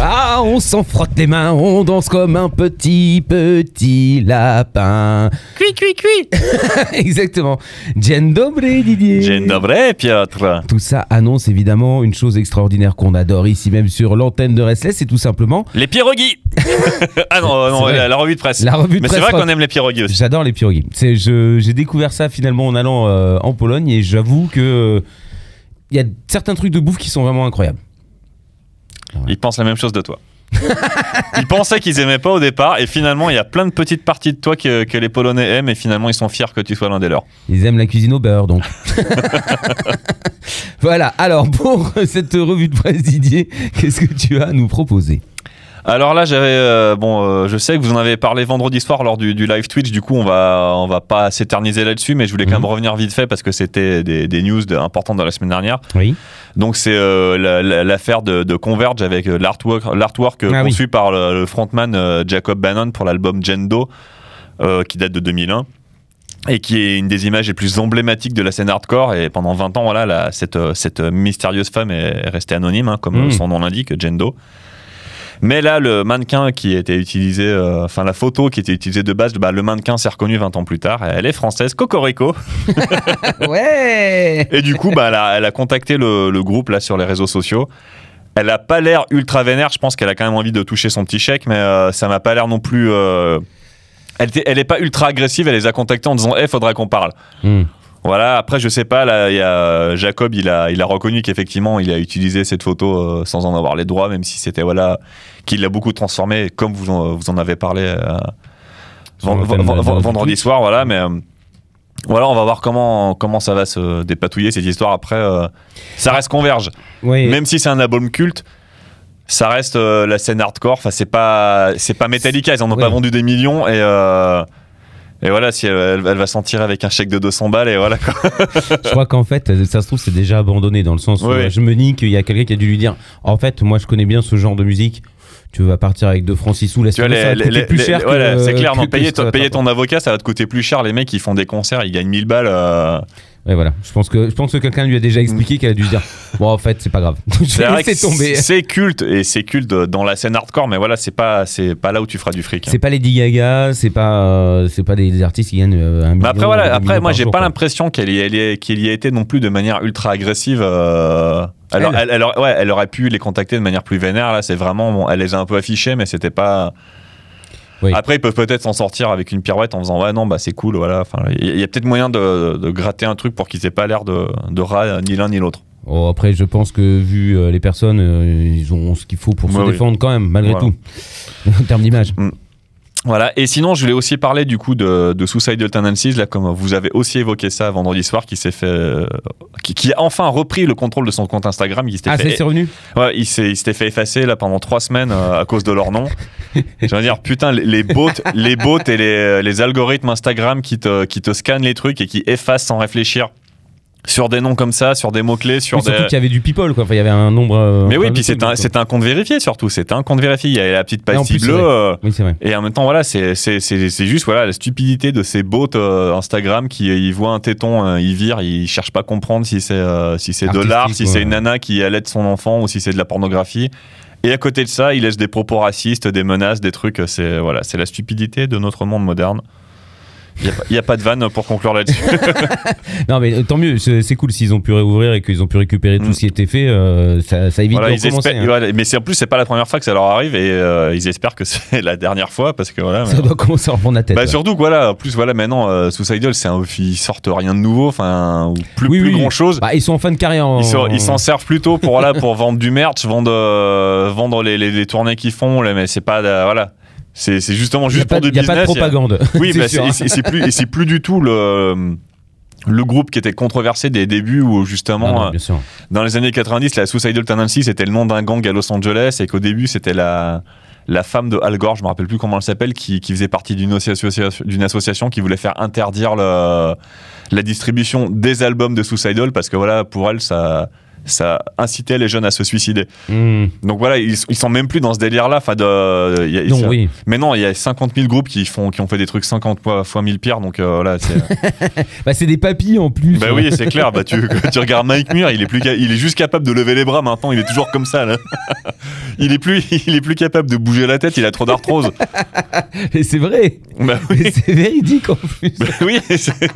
Ah, on s'en frotte les mains, on danse comme un petit, petit lapin. Cui, cui, cui Exactement. Dzień dobry, Didier. Dzień dobry, Piotr. Tout ça annonce évidemment une chose extraordinaire qu'on adore ici même sur l'antenne de Restless, c'est tout simplement Les pirogues Ah non, euh, non la, la revue de presse. la revue de Mais c'est vrai qu'on aime les pirogues aussi. J'adore les je- j'ai découvert ça finalement en allant euh, en Pologne et j'avoue que il y a certains trucs de bouffe qui sont vraiment incroyables. Ils pensent la même chose de toi. ils pensaient qu'ils aimaient pas au départ et finalement il y a plein de petites parties de toi que, que les Polonais aiment et finalement ils sont fiers que tu sois l'un des leurs. Ils aiment la cuisine au beurre, donc. voilà. Alors, pour cette revue de presse, Didier, qu'est-ce que tu as à nous proposer? Alors là j'avais euh, bon euh, je sais que vous en avez parlé vendredi soir lors du, du live Twitch du coup on va on va pas s'éterniser là-dessus mais je voulais quand même Mhm. revenir vite fait parce que c'était des, des news de- importantes de la semaine dernière. Oui. Donc c'est euh, la- la- l'affaire de, de Converge avec euh, l'artwork, euh, Ah oui. conçu par le, le frontman Jacob Bannon pour l'album Jendo, qui date de 2001 et qui est une des images les plus emblématiques de la scène hardcore. Et pendant 20 ans, voilà, la- cette, cette mystérieuse femme est restée anonyme, hein, comme Mm. euh, son nom l'indique, Jendo. Mais là, le mannequin qui était utilisé, euh, enfin la photo qui était utilisée de base, bah, le mannequin s'est reconnu 20 ans plus tard. Elle est française, Cocorico. Ouais Et du coup, bah, elle, a, elle a contacté le, le groupe là sur les réseaux sociaux. Elle a pas l'air ultra vénère. Je pense qu'elle a quand même envie de toucher son petit chèque, mais euh, ça m'a pas l'air non plus. euh, Elle, elle est pas ultra agressive. Elle les a contactés en disant, eh, faudrait qu'on parle. Hmm. Voilà. Après, je sais pas. Là, il y a euh, Jacob. Il a, il a reconnu qu'effectivement, il a utilisé cette photo euh, sans en avoir les droits, même si c'était voilà, qu'il l'a beaucoup transformé, comme vous en, vous en avez parlé. euh, vendredi soir, voilà, mais euh, voilà, on va voir comment comment ça va se dépatouiller cette histoire. Après, ça reste converge, Oui. même si c'est un album culte. Ça reste la scène hardcore. Enfin, c'est pas c'est pas Metallica. Ils en ont pas vendu des millions et et voilà, si elle, elle- elle va s'en tirer avec un chèque de 200 balles et voilà. quoi. Je crois qu'en fait, ça se trouve, c'est déjà abandonné dans le sens où Oui. euh, je me dis qu'il y a quelqu'un qui a dû lui dire En fait, moi, je connais bien ce genre de musique. Tu vas partir avec 2 francs 6 sous, laisse Tu vois, ça va les- te coûter les- plus les- cher voilà, c'est clair. que- Non, que payer, ton avocat, ça va te coûter plus cher. Les mecs, ils font des concerts, ils gagnent 1000 balles. euh, Ouais, voilà. Je pense que, je pense que quelqu'un lui a déjà expliqué qu'elle a dû se dire Bon, en fait, c'est pas grave. C'est tomber. c'est culte et c'est culte dans la scène hardcore, mais voilà, c'est pas c'est pas là où tu feras du fric. hein. C'est pas Lady Gaga, c'est pas, euh, c'est pas des, des artistes qui gagnent euh, un million. Mais après voilà, après moi j'ai pas l'impression qu'elle y, elle y y ait été non plus de manière ultra agressive. euh, alors, Elle. elle, elle aurait, ouais, elle aurait pu les contacter de manière plus vénère. Là, c'est vraiment, bon, elle les a un peu affichés, mais c'était pas. Oui. Après, ils peuvent peut-être s'en sortir avec une pirouette en faisant ouais non bah c'est cool voilà. Enfin, il y a- peut-être moyen de, de gratter un truc pour qu'ils aient pas l'air de, de rat ni l'un ni l'autre. Oh, après, je pense que vu euh, les personnes, euh, ils ont ce qu'il faut pour se Ouais, oui. défendre quand même, malgré Voilà. tout. en termes d'image. Voilà. Et sinon, je voulais aussi parler du coup de, de Suicidal Tendencies, là, comme vous avez aussi évoqué ça vendredi soir, qui s'est fait, euh, qui, qui a enfin repris le contrôle de son compte Instagram. S'était Ah, c'est revenu? Ouais, il s'était fait effacer là pendant trois semaines euh, à cause de leur nom. Je veux dire, putain, les, les bots, les bots et les, les algorithmes Instagram qui te, qui te scannent les trucs et qui effacent sans réfléchir sur des noms comme ça, sur des mots clés, sur Oui, des. Surtout qu'il y avait du people, quoi. Enfin, il y avait un nombre. euh, Mais oui, puis de c'est un, c'est un compte vérifié surtout. C'est un compte vérifié. Il y a la petite pastille bleue. euh, Oui, et en même temps, voilà, c'est c'est- c'est- c'est juste voilà, la stupidité de ces bots euh, Instagram qui euh, ils voient un téton, euh, ils virent, ils cherchent pas à comprendre si c'est euh, si c'est de l'art, si c'est une nana qui allait son enfant ou si c'est de la pornographie. Et à côté de ça, ils laissent des propos racistes, des menaces, des trucs. C'est c'est la stupidité de notre monde moderne. Il n'y a, pas de vanne pour conclure là-dessus. Non, mais euh, tant mieux, c'est cool s'ils ont pu réouvrir et qu'ils ont pu récupérer tout Mm. ce qui était fait. euh, ça, ça évite Voilà, de hein. mais en plus c'est pas la première fois que ça leur arrive et euh, ils espèrent que c'est la dernière fois parce que voilà. Ça mais- doit commencer à reprendre la tête. Bah ouais. surtout que voilà, en plus voilà maintenant euh, Suicidal c'est un ils sortent rien de nouveau, enfin ou plus, Oui, plus oui. grand chose. Bah, ils sont en fin de carrière. en- Ils s'en servent plutôt pour voilà pour vendre du merch, vendre vendre les, les, les tournées qu'ils font, mais c'est pas voilà. C'est c'est justement juste pour du il y a pas de business. a- propagande. Oui, c'est bah, c'est et c'est plus et c'est plus du tout le le groupe qui était controversé des débuts où justement non, euh, dans les années 90 la Suicidal Tendency c'était le nom d'un gang à Los Angeles et qu'au début c'était la la femme de Al Gore, je me rappelle plus comment elle s'appelle, qui, qui faisait partie d'une association, d'une association qui voulait faire interdire le, la distribution des albums de Suicidal parce que voilà, pour elle, ça, ça incitait les jeunes à se suicider. Hmm. Donc voilà, ils, ils sont même plus dans ce délire-là. Enfin, de, il y a- Non, ça- oui. Mais non, il y a 50 000 groupes qui, font, qui ont fait des trucs 50 fois, fois 1000 pires. Donc euh, voilà, c'est. Bah, c'est des papilles en plus. bah oui, c'est clair. Bah, tu, tu regardes Mike Muir, il est, plus, il est juste capable de lever les bras maintenant. Il est toujours comme ça. Là. Il, est plus, il est plus capable de bouger la tête. Il a trop d'arthrose. Et c'est vrai. Bah oui. C'est véridique en plus. Bah oui,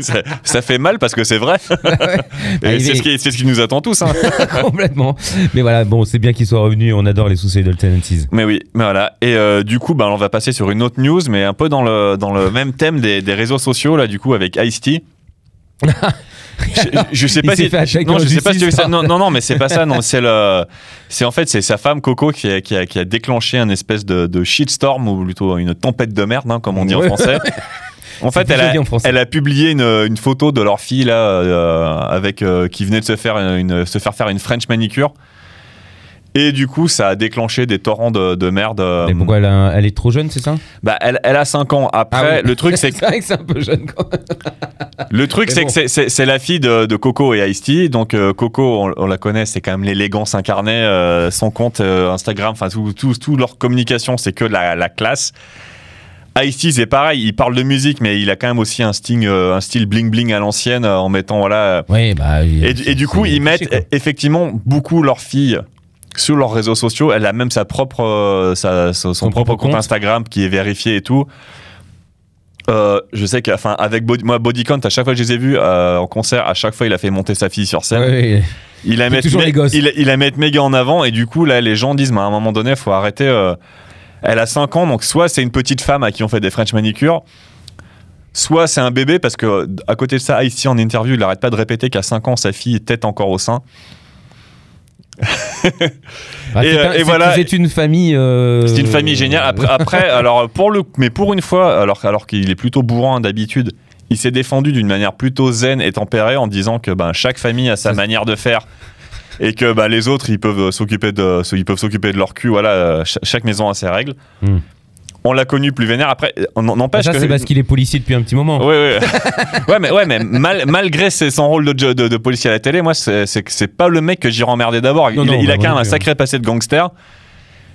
ça, ça fait mal parce que c'est vrai. Et Ah, c'est mais- ce, qui, c'est ce qui nous attend tous. hein. Complètement. Mais voilà, bon, c'est bien qu'il soit revenu. On adore les Suicidal Tendencies. Mais oui, mais voilà. Et euh, du coup, bah, on va passer sur une autre news, mais un peu dans le, dans le même thème des, des réseaux sociaux, là, du coup, avec Ice-T. je, je sais pas si non je sais pas si tu veux ça non non non mais c'est pas ça non c'est le c'est en fait c'est sa femme Coco qui a, qui a, qui a déclenché un espèce de, de shitstorm ou plutôt une tempête de merde hein, comme on dit en français en fait elle a, elle publié une, une photo de leur fille là euh, avec euh, qui venait de se faire une se faire faire une French manicure et du coup ça a déclenché des torrents de, de merde euh, Mais pourquoi elle, a- elle est trop jeune, c'est ça? Bah, elle, elle a 5 ans. Après, Ah oui. le truc, c'est que, C'est vrai que c'est un peu jeune quand même. le truc, c'est bon. que c'est- la fille de, de Coco et Ice-T. Donc, euh, Coco, on, on la connaît, c'est quand même l'élégance incarnée. euh, son compte euh, Instagram, enfin, tout, tout, tout leur communication, c'est que la, la classe. Ice-T, c'est pareil, il parle de musique, mais il a quand même aussi un style, euh, un style bling-bling à l'ancienne, euh, en mettant, voilà. euh, Oui, bah. et, du- et du coup, ils mettent quoi. effectivement beaucoup leur fille sur leurs réseaux sociaux. Elle a même sa propre, euh, sa- son, Son propre propre compte compte. Instagram qui est vérifié et tout. Euh, je sais qu'avec avec Body, moi, Bodycount, à chaque fois que je les ai vus euh, en concert, à chaque fois il a fait monter sa fille sur scène. Il la C'est met toujours les gosses. il, il la met méga en avant et du coup là les gens disent mais à un moment donné faut arrêter. Elle a 5 ans donc soit c'est une petite femme à qui on fait des French manicures. Soit c'est un bébé parce que à côté de ça, ici en interview, il n'arrête pas de répéter qu'à 5 ans, sa fille est tête encore au sein. Ah, Et, euh, un- et c'est- voilà. C'est une famille. euh, C'est une famille géniale. Après, après, alors pour le, mais pour une fois, alors, alors qu'il est plutôt bourrin d'habitude, il s'est défendu d'une manière plutôt zen et tempérée en disant que ben, chaque famille a sa manière de faire et que ben, les autres ils peuvent s'occuper de, ils peuvent s'occuper de leur cul. Voilà, euh, cha- chaque maison a ses règles. Hmm. On l'a connu plus vénère. Après, on n'empêche Ça, que c'est parce qu'il est policier depuis un petit moment. Ouais, ouais. ouais, mais, ouais, mais mal- malgré ses- son rôle de, de, de policier à la télé, moi, c'est pas le mec que j'irai emmerder d'abord. Il, Non, il bah, a quand même un sacré passé de gangster.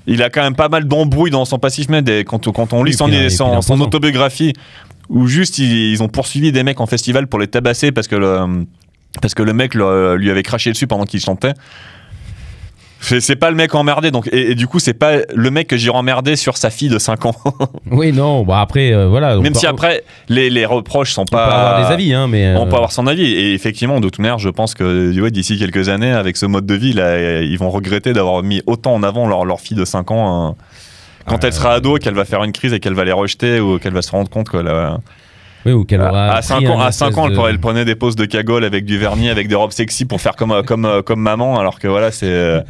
Il a quand même pas mal d'embrouilles dans son passif, mais des- quand, quand on lit Oui, son, puis a- son, autobiographie, où juste ils, ils ont poursuivi des mecs en festival pour les tabasser parce que le, parce que le mec le- lui avait craché dessus pendant qu'il chantait. C'est pas le mec emmerdé, donc, et, et du coup, c'est pas le mec que j'irai emmerder sur sa fille de 5 ans. Oui, non, bah après, euh, voilà. Même si après, les, les reproches sont On peut pas. avoir des avis, hein, mais. On euh, peut avoir son avis. Et effectivement, de toute manière, je pense que ouais, d'ici quelques années, avec ce mode de vie, là, ils vont regretter d'avoir mis autant en avant leur, leur fille de 5 ans. hein. Quand Ah, elle sera ado, qu'elle va faire une crise et qu'elle va les rejeter ou qu'elle va se rendre compte que là, Oui, ou qu'elle aura. à pris 5 ans, à 5 espèce ans elle, de- prenait- elle prenait des poses de cagole avec du vernis, avec des robes sexy pour faire comme, comme, comme maman, alors que voilà, c'est.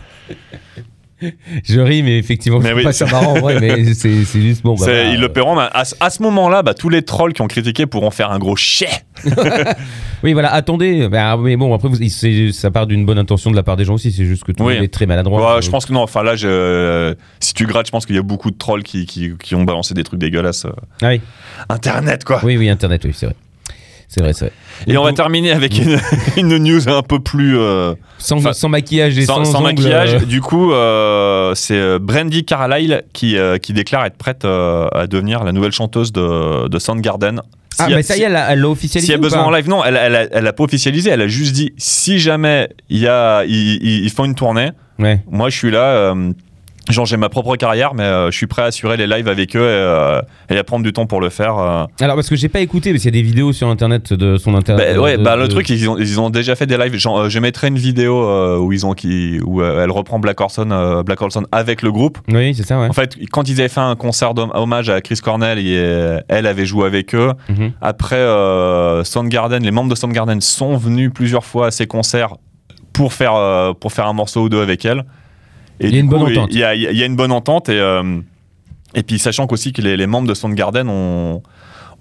Euh, Je ris, mais effectivement, Mais je oui. pas ça marrant en vrai, mais c'est c'est juste bon. Bah, ils le euh, paieront. mais à, ce- à ce moment-là, bah, tous les trolls qui ont critiqué pourront faire un gros chais. Oui, voilà, attendez. Bah, mais bon, après, vous- c'est- ça part d'une bonne intention de la part des gens aussi. C'est juste que tout le Oui. monde est très maladroit. Ouais, je pense que non. Enfin là, je, si tu grattes, je pense qu'il y a beaucoup de trolls qui, qui, qui ont balancé des trucs dégueulasses. euh. Ah oui. Internet, quoi. oui, oui, Internet, oui, c'est vrai. C'est vrai, c'est vrai. Et on va terminer avec une, une news un peu plus euh, sans, enfin, sans maquillage et sans, sans, sans ongles, maquillage. euh, Du coup, euh, c'est Brandy Carlyle qui, qui déclare être prête à devenir la nouvelle chanteuse de, de Soundgarden. Ah, a- mais ça y est, elle l'a officialisé. S'il y a besoin en live, non, elle, elle, elle a pas officialisé, elle a juste dit si jamais il y a, ils, font une tournée, Ouais. moi je suis là. Genre j'ai ma propre carrière mais euh, je suis prêt à assurer les lives avec eux et, euh, et à prendre du temps pour le faire. euh. Alors, parce que j'ai pas écouté, parce qu'il y a des vidéos sur Internet de son internet. Bah, ouais, bah, le truc, ils ont, ils ont déjà fait des lives. Genre, euh, je mettrai une vidéo euh, où, ils ont, qui, où euh, elle reprend Black Orson, euh, Black Orson avec le groupe. Oui, c'est ça, ouais. En fait, quand ils avaient fait un concert d'hommage à Chris Cornell, et, euh, elle avait joué avec eux. Mhm. Après, euh, Soundgarden, les membres de Soundgarden sont venus plusieurs fois à ces concerts pour faire, euh, pour faire un morceau ou deux avec elle. Et Il y a une coup, bonne entente. Il y a, il y a une bonne entente. Et, euh, et puis, sachant qu'aussi que les, les membres de Soundgarden ont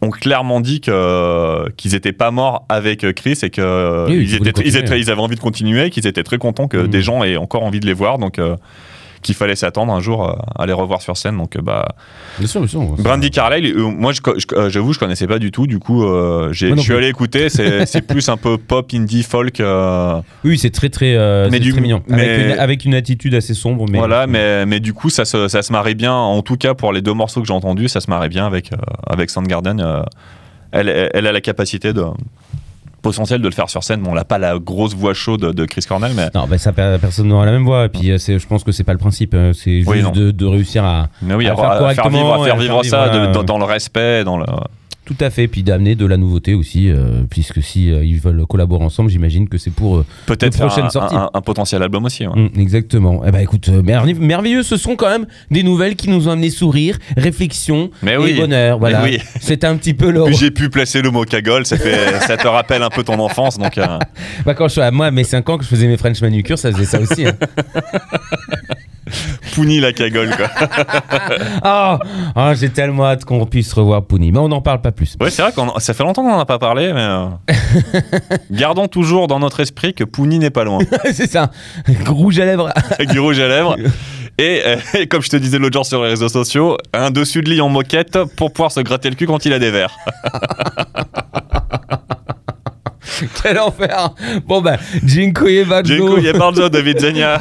ont clairement dit qu'ils étaient pas morts avec Chris et Oui, ils, étaient, ils, avaient envie de continuer, qu'ils étaient très contents que des gens aient encore envie de les voir. Donc, euh, qu'il fallait s'attendre un jour euh, à les revoir sur scène. Donc, euh, bah, Bien sûr, bien sûr. Brandy Carlyle, euh, moi, j'avoue, je connaissais pas du tout. Du coup, je suis allé écouter. C'est plus un peu pop, indie, folk. Oui, c'est très très, Mais du- très mignon. mais- Avec, une, avec une attitude assez sombre. Mais voilà, mais, mais du coup, ça se, ça se marie bien. En tout cas, pour les deux morceaux que j'ai entendus, ça se marie bien avec, avec Soundgarden. elle, elle, elle a la capacité de potentiel de le faire sur scène. Bon, on n'a pas la grosse voix chaude de, Chris Cornell, mais, Non, bah, ça, per- personne n'aura la même voix. Et puis, euh, c'est- je pense que c'est pas le principe. euh, C'est juste Oui, de, de réussir à. mais oui, À à, faire à faire vivre, à faire vivre ça de- voilà. dans, dans le respect, dans le. Tout à fait. Puis d'amener de la nouveauté aussi. euh, puisque si euh, ils veulent collaborer ensemble, j'imagine que c'est pour. euh, Peut-être prochaines un, sorties. un- un potentiel album aussi. ouais. Mm, exactement. Eh ben écoute, euh, merve- merveilleux, ce sont quand même des nouvelles qui nous ont amené sourire, réflexion Mais et bonheur. Voilà. Oui. C'est un petit peu le. J'ai pu placer le mot cagole, ça, fait, ça te rappelle un peu ton enfance. Donc, Bah, quand je suis à moi, à mes 5 ans, que je faisais mes French manucure, ça faisait ça aussi. hein. Pouni la cagole, quoi. Ah, ah, j'ai tellement hâte qu'on puisse revoir Pouni. Mais on n'en parle pas plus. Ouais, c'est vrai que ça fait longtemps qu'on n'en a pas parlé, mais. euh, Gardons toujours dans notre esprit que Pouni n'est pas loin. c'est ça. Rouge à lèvres. Du rouge à lèvres. Et, euh, et comme je te disais l'autre jour sur les réseaux sociaux, un dessus de lit en moquette pour pouvoir se gratter le cul quand il a des verres. Quel enfer. Bon, bah, Jinkoye Badzo. Jinko David Zenia.